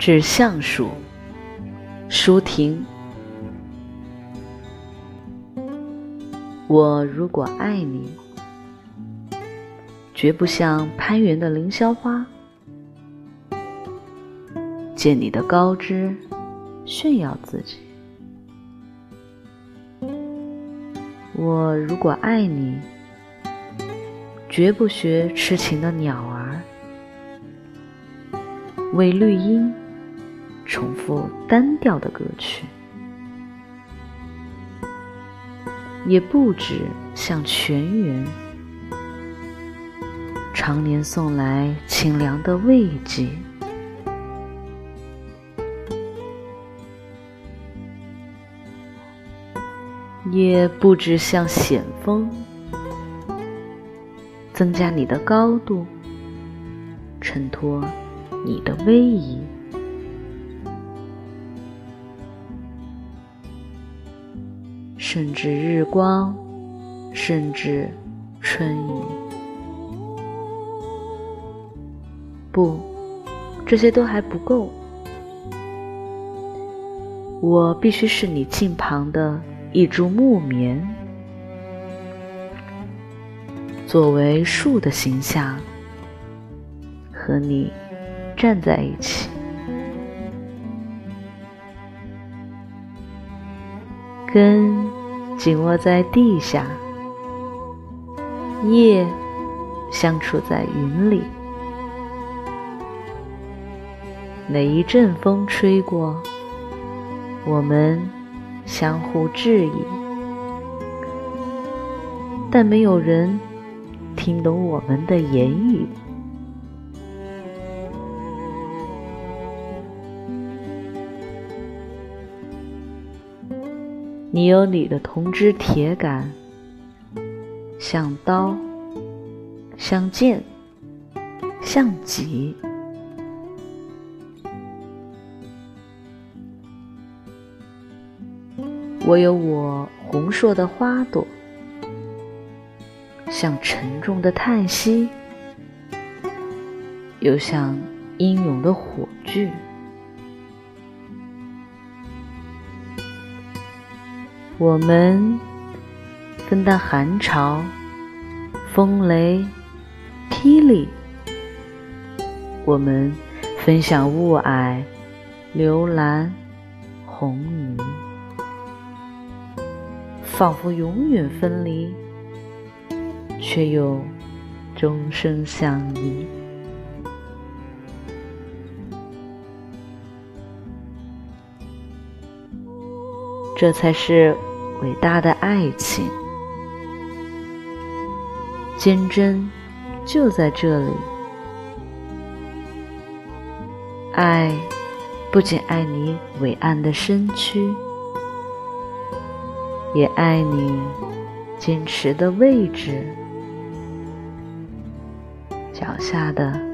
致橡树、舒婷。我如果爱你，绝不像攀援的凌霄花，借你的高枝炫耀自己。我如果爱你，绝不学痴情的鸟儿，为绿荫重复单调的歌曲，也不止像泉源常年送来清凉的慰藉。也不止像险峰增加你的高度，衬托你的威仪，甚至日光，甚至春雨。不，这些都还不够，我必须是你近旁的。一株木棉，作为树的形象，和你站在一起，根紧握在地下，叶相处在云里。每一阵风吹过，我们。相互质疑，但没有人听懂我们的言语。你有你的铜枝铁杆，像刀，像剑，像戟。我有我红硕的花朵，像沉重的叹息，又像英勇的火炬。我们分担寒潮、风雷、霹雳；我们分享雾霭、流岚、红雨。仿佛永远分离，却又终生相依。这才是伟大的爱情，坚贞就在这里。爱不仅爱你伟岸的身躯。也爱你坚持的位置，脚下的。